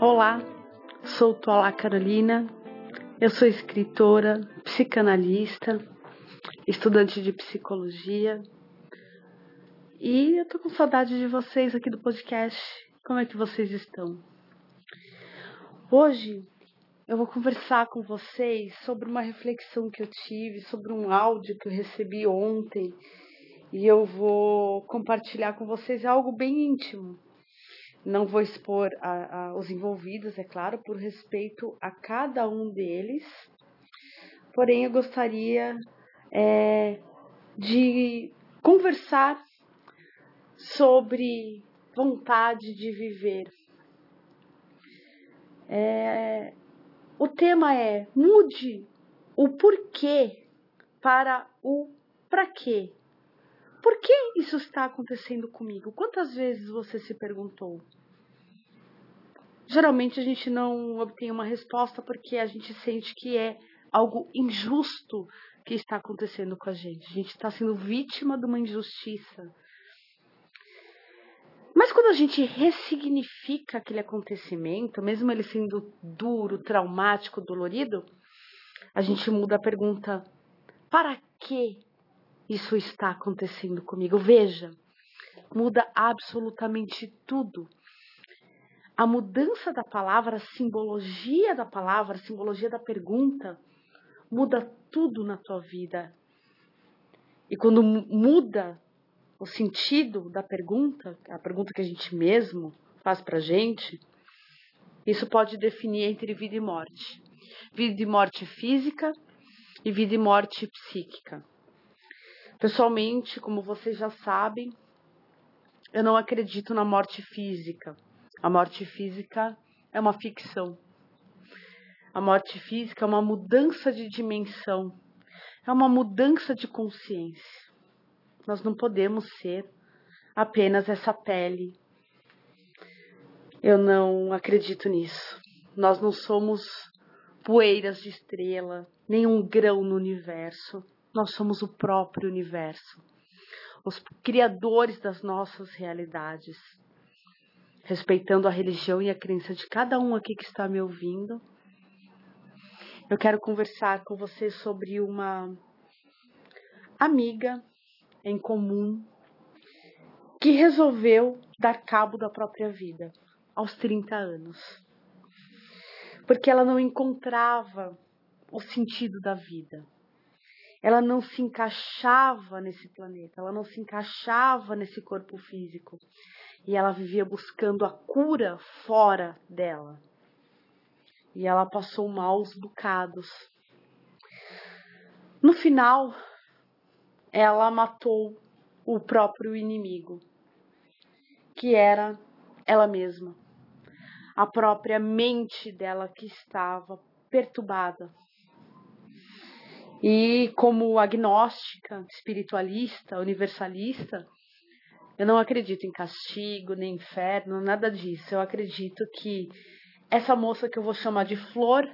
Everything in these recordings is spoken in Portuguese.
Olá, sou Tola Carolina, eu sou escritora, psicanalista, estudante de psicologia e eu tô com saudade de vocês aqui do podcast. Como é que vocês estão? Hoje eu vou conversar com vocês sobre uma reflexão que eu tive, sobre um áudio que eu recebi ontem e eu vou compartilhar com vocês algo bem íntimo não vou expor a, a, os envolvidos, é claro, por respeito a cada um deles. Porém, eu gostaria é, de conversar sobre vontade de viver. É, o tema é mude o porquê para o para quê. Por que isso está acontecendo comigo? Quantas vezes você se perguntou? Geralmente a gente não obtém uma resposta porque a gente sente que é algo injusto que está acontecendo com a gente. A gente está sendo vítima de uma injustiça. Mas quando a gente ressignifica aquele acontecimento, mesmo ele sendo duro, traumático, dolorido, a gente muda a pergunta: para que isso está acontecendo comigo. Veja, muda absolutamente tudo. A mudança da palavra, a simbologia da palavra, a simbologia da pergunta, muda tudo na tua vida. E quando muda o sentido da pergunta, a pergunta que a gente mesmo faz pra gente, isso pode definir entre vida e morte. Vida e morte física e vida e morte psíquica. Pessoalmente, como vocês já sabem, eu não acredito na morte física. A morte física é uma ficção. A morte física é uma mudança de dimensão, é uma mudança de consciência. Nós não podemos ser apenas essa pele. Eu não acredito nisso. Nós não somos poeiras de estrela, nem um grão no universo. Nós somos o próprio universo, os criadores das nossas realidades. Respeitando a religião e a crença de cada um aqui que está me ouvindo, eu quero conversar com você sobre uma amiga em comum que resolveu dar cabo da própria vida aos 30 anos. Porque ela não encontrava o sentido da vida ela não se encaixava nesse planeta, ela não se encaixava nesse corpo físico. E ela vivia buscando a cura fora dela. E ela passou maus bocados. No final, ela matou o próprio inimigo, que era ela mesma. A própria mente dela que estava perturbada e como agnóstica, espiritualista, universalista, eu não acredito em castigo, nem inferno, nada disso. Eu acredito que essa moça que eu vou chamar de Flor,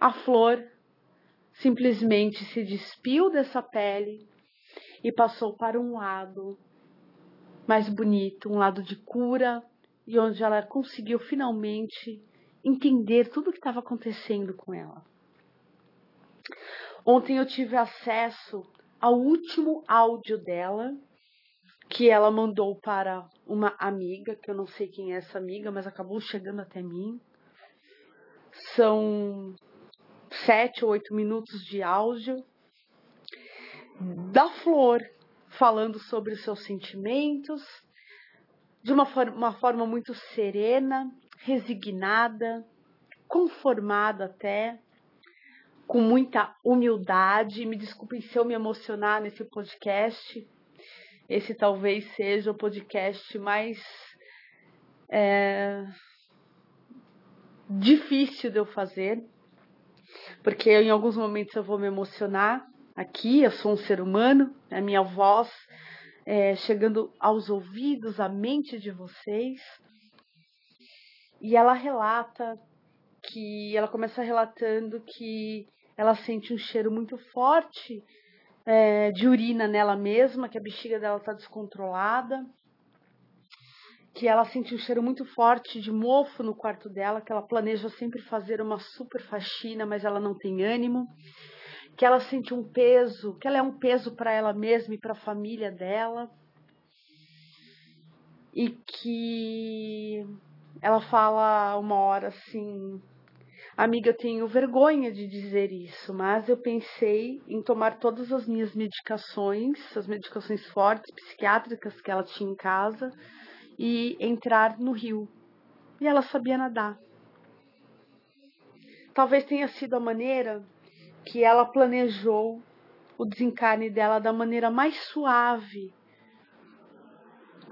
a Flor simplesmente se despiu dessa pele e passou para um lado mais bonito, um lado de cura, e onde ela conseguiu finalmente entender tudo o que estava acontecendo com ela. Ontem eu tive acesso ao último áudio dela, que ela mandou para uma amiga, que eu não sei quem é essa amiga, mas acabou chegando até mim. São sete ou oito minutos de áudio da Flor falando sobre os seus sentimentos de uma, uma forma muito serena, resignada, conformada até, com muita humildade. Me desculpem se eu me emocionar nesse podcast. Esse talvez seja o podcast mais é, difícil de eu fazer, porque em alguns momentos eu vou me emocionar aqui. Eu sou um ser humano, a minha voz é, chegando aos ouvidos, à mente de vocês. E ela relata que ela começa relatando que ela sente um cheiro muito forte é, de urina nela mesma, que a bexiga dela está descontrolada. que ela sente um cheiro muito forte de mofo no quarto dela, que ela planeja sempre fazer uma super faxina, mas ela não tem ânimo, que ela sente um peso, que ela é um peso para ela mesma e para a família dela, e que ela fala uma hora assim: Amiga, eu tenho vergonha de dizer isso, mas eu pensei em tomar todas as minhas medicações, as medicações fortes, psiquiátricas que ela tinha em casa, e entrar no rio. E ela sabia nadar. Talvez tenha sido a maneira que ela planejou o desencarne dela da maneira mais suave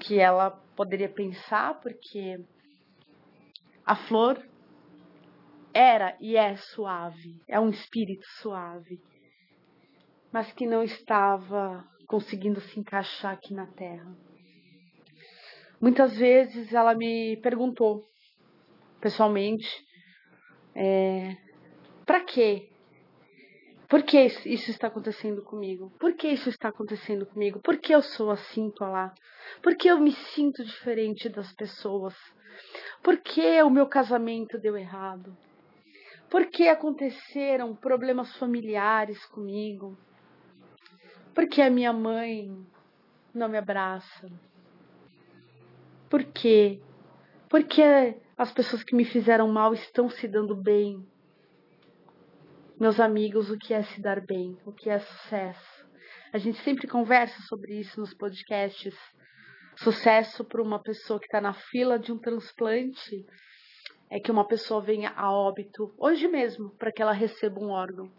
que ela poderia pensar, porque a flor era e é suave, é um espírito suave, mas que não estava conseguindo se encaixar aqui na Terra. Muitas vezes ela me perguntou, pessoalmente, é, para quê? Por que isso está acontecendo comigo? Por que isso está acontecendo comigo? Por que eu sou assim, tô lá? Por que eu me sinto diferente das pessoas? Por que o meu casamento deu errado? Por que aconteceram problemas familiares comigo? Por que a minha mãe não me abraça? Por quê? Por que as pessoas que me fizeram mal estão se dando bem? Meus amigos, o que é se dar bem? O que é sucesso? A gente sempre conversa sobre isso nos podcasts. Sucesso para uma pessoa que está na fila de um transplante é que uma pessoa venha a óbito hoje mesmo para que ela receba um órgão.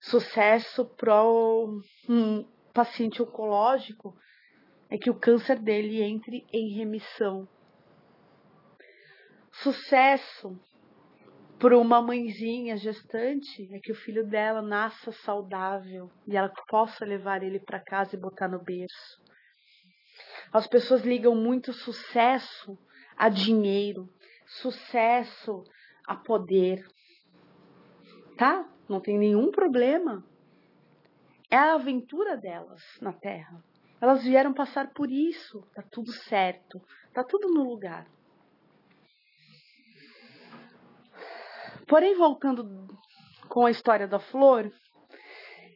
Sucesso para um paciente oncológico é que o câncer dele entre em remissão. Sucesso para uma mãezinha gestante é que o filho dela nasça saudável e ela possa levar ele para casa e botar no berço. As pessoas ligam muito sucesso a dinheiro, sucesso a poder. Tá? Não tem nenhum problema. É a aventura delas na Terra. Elas vieram passar por isso. Tá tudo certo. Tá tudo no lugar. Porém, voltando com a história da flor,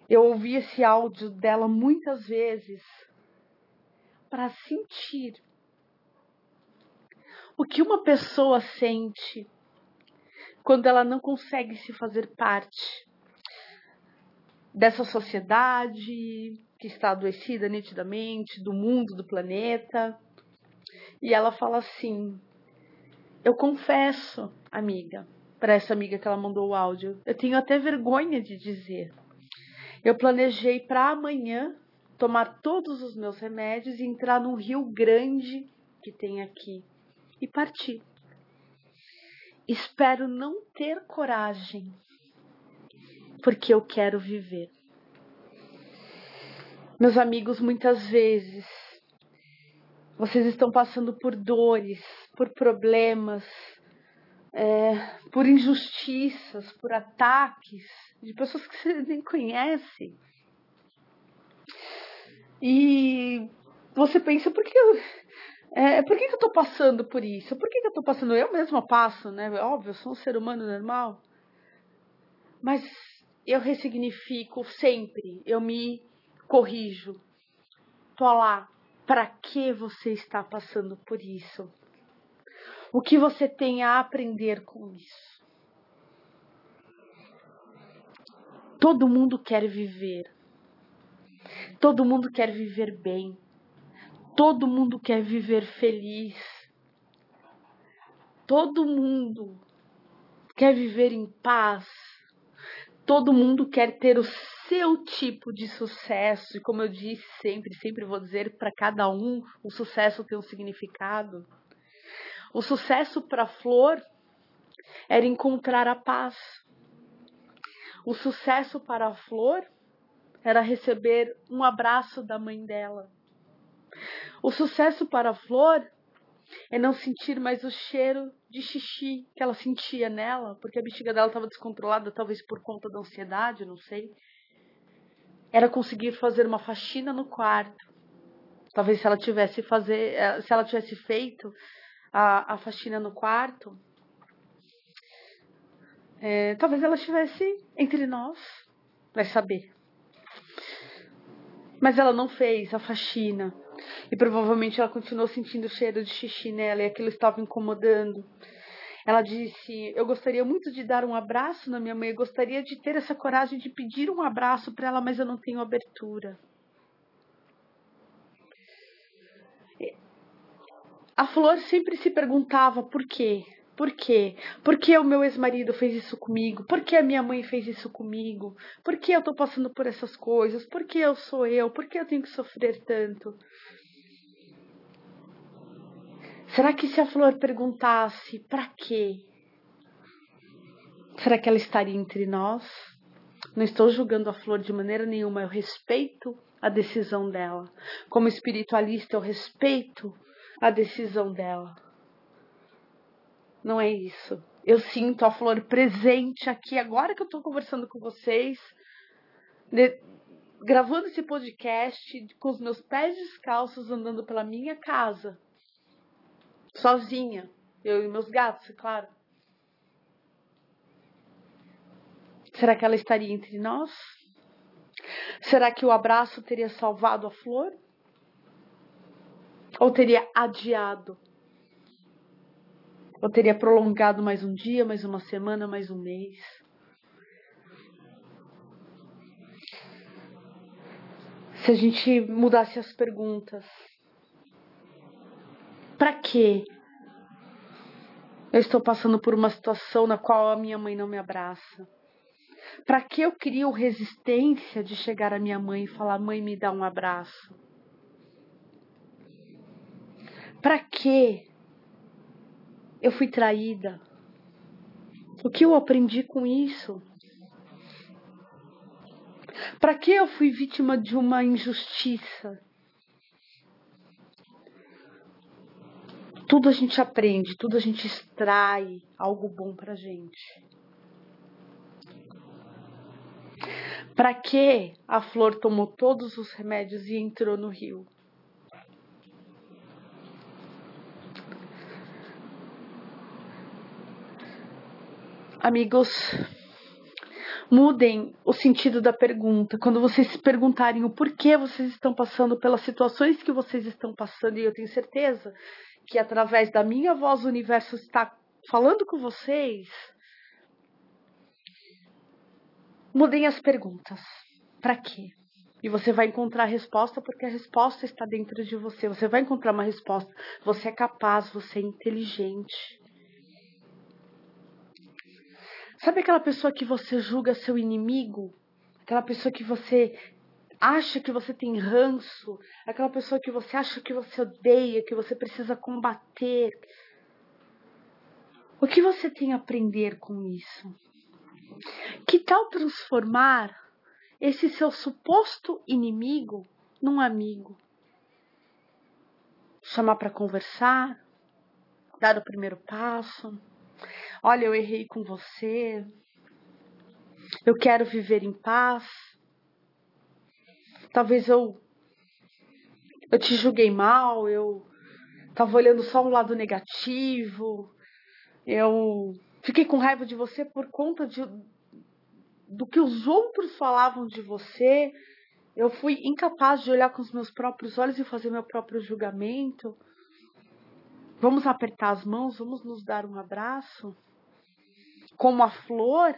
eu ouvi esse áudio dela muitas vezes para sentir o que uma pessoa sente quando ela não consegue se fazer parte dessa sociedade, que está adoecida nitidamente, do mundo, do planeta. E ela fala assim: Eu confesso, amiga, para essa amiga que ela mandou o áudio, eu tenho até vergonha de dizer. Eu planejei para amanhã tomar todos os meus remédios e entrar num rio grande que tem aqui e partir. Espero não ter coragem, porque eu quero viver. Meus amigos, muitas vezes vocês estão passando por dores, por problemas, é, por injustiças, por ataques de pessoas que você nem conhece. E você pensa, por que eu, é, por que, que eu tô passando por isso? Por que, que eu tô passando? Eu mesma passo, né? Óbvio, eu sou um ser humano normal. Mas eu ressignifico sempre, eu me corrijo. Tô lá. Para que você está passando por isso? O que você tem a aprender com isso? Todo mundo quer viver. Todo mundo quer viver bem. Todo mundo quer viver feliz. Todo mundo quer viver em paz. Todo mundo quer ter o seu tipo de sucesso. E como eu disse sempre, sempre vou dizer, para cada um, o sucesso tem um significado. O sucesso para a flor era encontrar a paz. O sucesso para a flor era receber um abraço da mãe dela. O sucesso para a flor é não sentir mais o cheiro de xixi que ela sentia nela, porque a bexiga dela estava descontrolada, talvez por conta da ansiedade, não sei. Era conseguir fazer uma faxina no quarto. Talvez se ela tivesse fazer, eh, se ela tivesse feito a, a faxina no quarto, é, talvez ela estivesse entre nós, vai saber. Mas ela não fez a faxina. E provavelmente ela continuou sentindo o cheiro de xixi nela e aquilo estava incomodando. Ela disse: Eu gostaria muito de dar um abraço na minha mãe, eu gostaria de ter essa coragem de pedir um abraço para ela, mas eu não tenho abertura. A Flor sempre se perguntava por quê. Por quê? Por que o meu ex-marido fez isso comigo? Por que a minha mãe fez isso comigo? Por que eu tô passando por essas coisas? Por que eu sou eu? Por que eu tenho que sofrer tanto? Será que se a Flor perguntasse para quê? Será que ela estaria entre nós? Não estou julgando a Flor de maneira nenhuma, eu respeito a decisão dela. Como espiritualista, eu respeito a decisão dela. Não é isso. Eu sinto a Flor presente aqui agora que eu estou conversando com vocês, de, gravando esse podcast com os meus pés descalços andando pela minha casa sozinha, eu e meus gatos, é claro. Será que ela estaria entre nós? Será que o abraço teria salvado a flor? Ou teria adiado? Ou teria prolongado mais um dia, mais uma semana, mais um mês? Se a gente mudasse as perguntas, para quê? Eu estou passando por uma situação na qual a minha mãe não me abraça. Para que eu crio resistência de chegar à minha mãe e falar: "Mãe, me dá um abraço"? Para que eu fui traída? O que eu aprendi com isso? Para que eu fui vítima de uma injustiça? tudo a gente aprende, tudo a gente extrai algo bom pra gente. Para que a flor tomou todos os remédios e entrou no rio? Amigos, mudem o sentido da pergunta. Quando vocês se perguntarem o porquê vocês estão passando pelas situações que vocês estão passando, e eu tenho certeza que através da minha voz o universo está falando com vocês, mudem as perguntas. Para quê? E você vai encontrar a resposta porque a resposta está dentro de você. Você vai encontrar uma resposta. Você é capaz, você é inteligente. Sabe aquela pessoa que você julga seu inimigo? Aquela pessoa que você acha que você tem ranço, aquela pessoa que você acha que você odeia, que você precisa combater. O que você tem a aprender com isso? Que tal transformar esse seu suposto inimigo num amigo? Chamar para conversar, dar o primeiro passo. Olha, eu errei com você. Eu quero viver em paz talvez eu eu te julguei mal, eu tava olhando só um lado negativo, eu fiquei com raiva de você por conta de, do que os outros falavam de você. Eu fui incapaz de olhar com os meus próprios olhos e fazer meu próprio julgamento. Vamos apertar as mãos, vamos nos dar um abraço. Como a flor,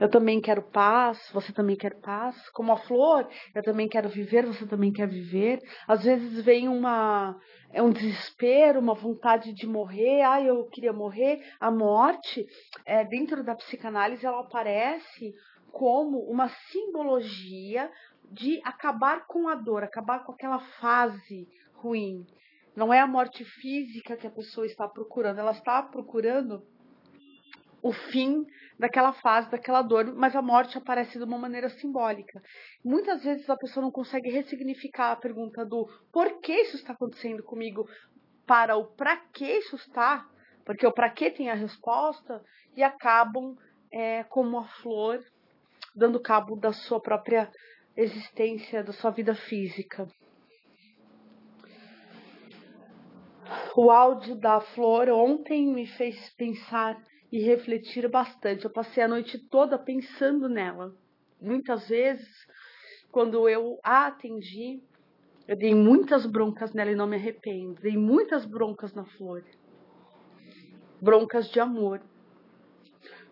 eu também quero paz, você também quer paz. Como a flor, eu também quero viver, você também quer viver. Às vezes vem uma é um desespero, uma vontade de morrer. Ah, eu queria morrer. A morte, é, dentro da psicanálise, ela aparece como uma simbologia de acabar com a dor, acabar com aquela fase ruim. Não é a morte física que a pessoa está procurando, ela está procurando o fim daquela fase, daquela dor, mas a morte aparece de uma maneira simbólica. Muitas vezes a pessoa não consegue ressignificar a pergunta do por que isso está acontecendo comigo para o para que isso está, porque o para que tem a resposta e acabam é, como a flor dando cabo da sua própria existência, da sua vida física. O áudio da Flor ontem me fez pensar e refletir bastante. Eu passei a noite toda pensando nela. Muitas vezes, quando eu a atendi, eu dei muitas broncas nela e não me arrependo. Dei muitas broncas na Flor. Broncas de amor.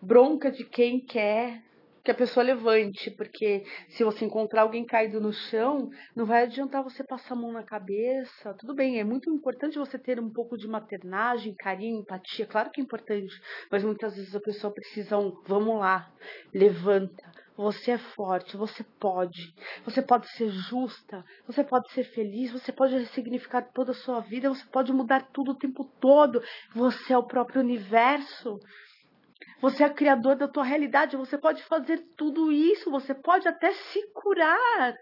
Bronca de quem quer que a pessoa levante, porque se você encontrar alguém caído no chão, não vai adiantar você passar a mão na cabeça. Tudo bem, é muito importante você ter um pouco de maternagem, carinho, empatia, claro que é importante, mas muitas vezes a pessoa precisa um, vamos lá, levanta. Você é forte, você pode. Você pode ser justa, você pode ser feliz, você pode ressignificar toda a sua vida, você pode mudar tudo o tempo todo. Você é o próprio universo. Você é criador da tua realidade, você pode fazer tudo isso, você pode até se curar.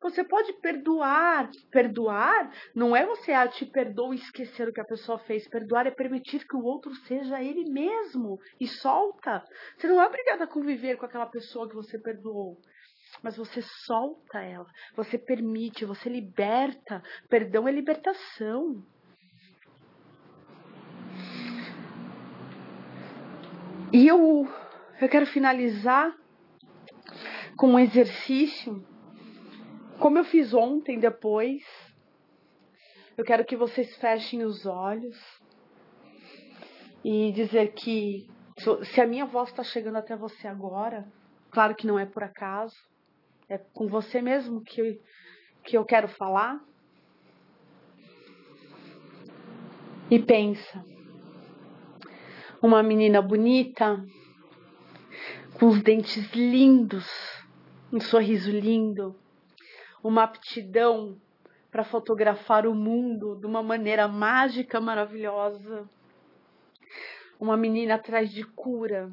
Você pode perdoar. Perdoar não é você ah, te perdoa e esquecer o que a pessoa fez. Perdoar é permitir que o outro seja ele mesmo e solta. Você não é obrigada a conviver com aquela pessoa que você perdoou. Mas você solta ela, você permite, você liberta. Perdão é libertação. E eu, eu quero finalizar com um exercício, como eu fiz ontem, depois. Eu quero que vocês fechem os olhos e dizer que se a minha voz está chegando até você agora, claro que não é por acaso, é com você mesmo que eu, que eu quero falar. E pensa, uma menina bonita, com os dentes lindos, um sorriso lindo, uma aptidão para fotografar o mundo de uma maneira mágica, maravilhosa. Uma menina atrás de cura.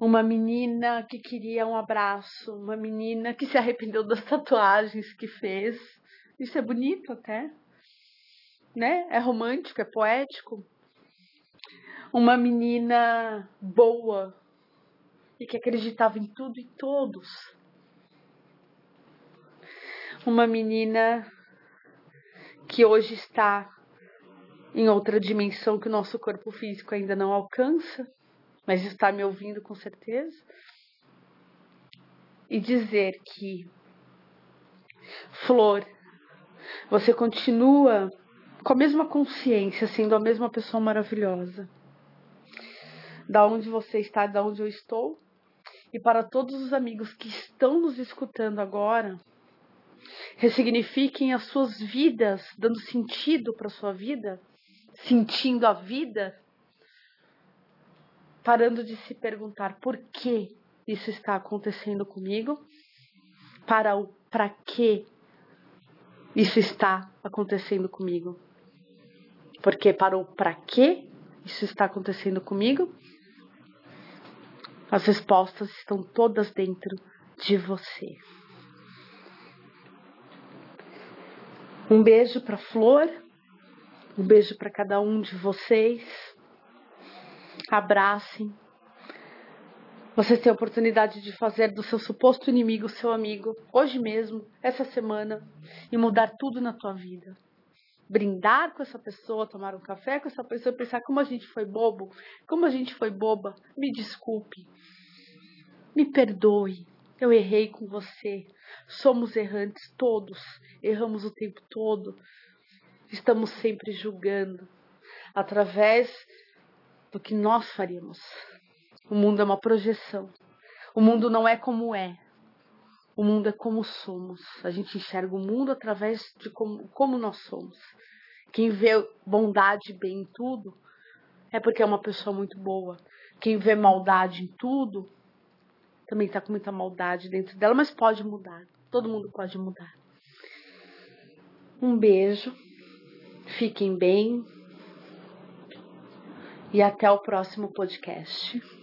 Uma menina que queria um abraço, uma menina que se arrependeu das tatuagens que fez. Isso é bonito até, né? É romântico, é poético uma menina boa e que acreditava em tudo e todos. Uma menina que hoje está em outra dimensão que o nosso corpo físico ainda não alcança, mas está me ouvindo com certeza. E dizer que, Flor, você continua com a mesma consciência, sendo a mesma pessoa maravilhosa da onde você está, da onde eu estou. E para todos os amigos que estão nos escutando agora, ressignifiquem as suas vidas, dando sentido para a sua vida, sentindo a vida, parando de se perguntar por que isso está acontecendo comigo, para o para que isso está acontecendo comigo. Porque para o para que isso está acontecendo comigo, as respostas estão todas dentro de você. Um beijo para Flor, um beijo para cada um de vocês. Abracem. Vocês têm a oportunidade de fazer do seu suposto inimigo seu amigo hoje mesmo, essa semana, e mudar tudo na tua vida brindar com essa pessoa, tomar um café com essa pessoa, pensar como a gente foi bobo, como a gente foi boba, me desculpe, me perdoe, eu errei com você. Somos errantes todos, erramos o tempo todo, estamos sempre julgando através do que nós faríamos. O mundo é uma projeção. O mundo não é como é. O mundo é como somos. A gente enxerga o mundo através de como, como nós somos. Quem vê bondade e bem em tudo é porque é uma pessoa muito boa. Quem vê maldade em tudo também está com muita maldade dentro dela, mas pode mudar. Todo mundo pode mudar. Um beijo. Fiquem bem. E até o próximo podcast.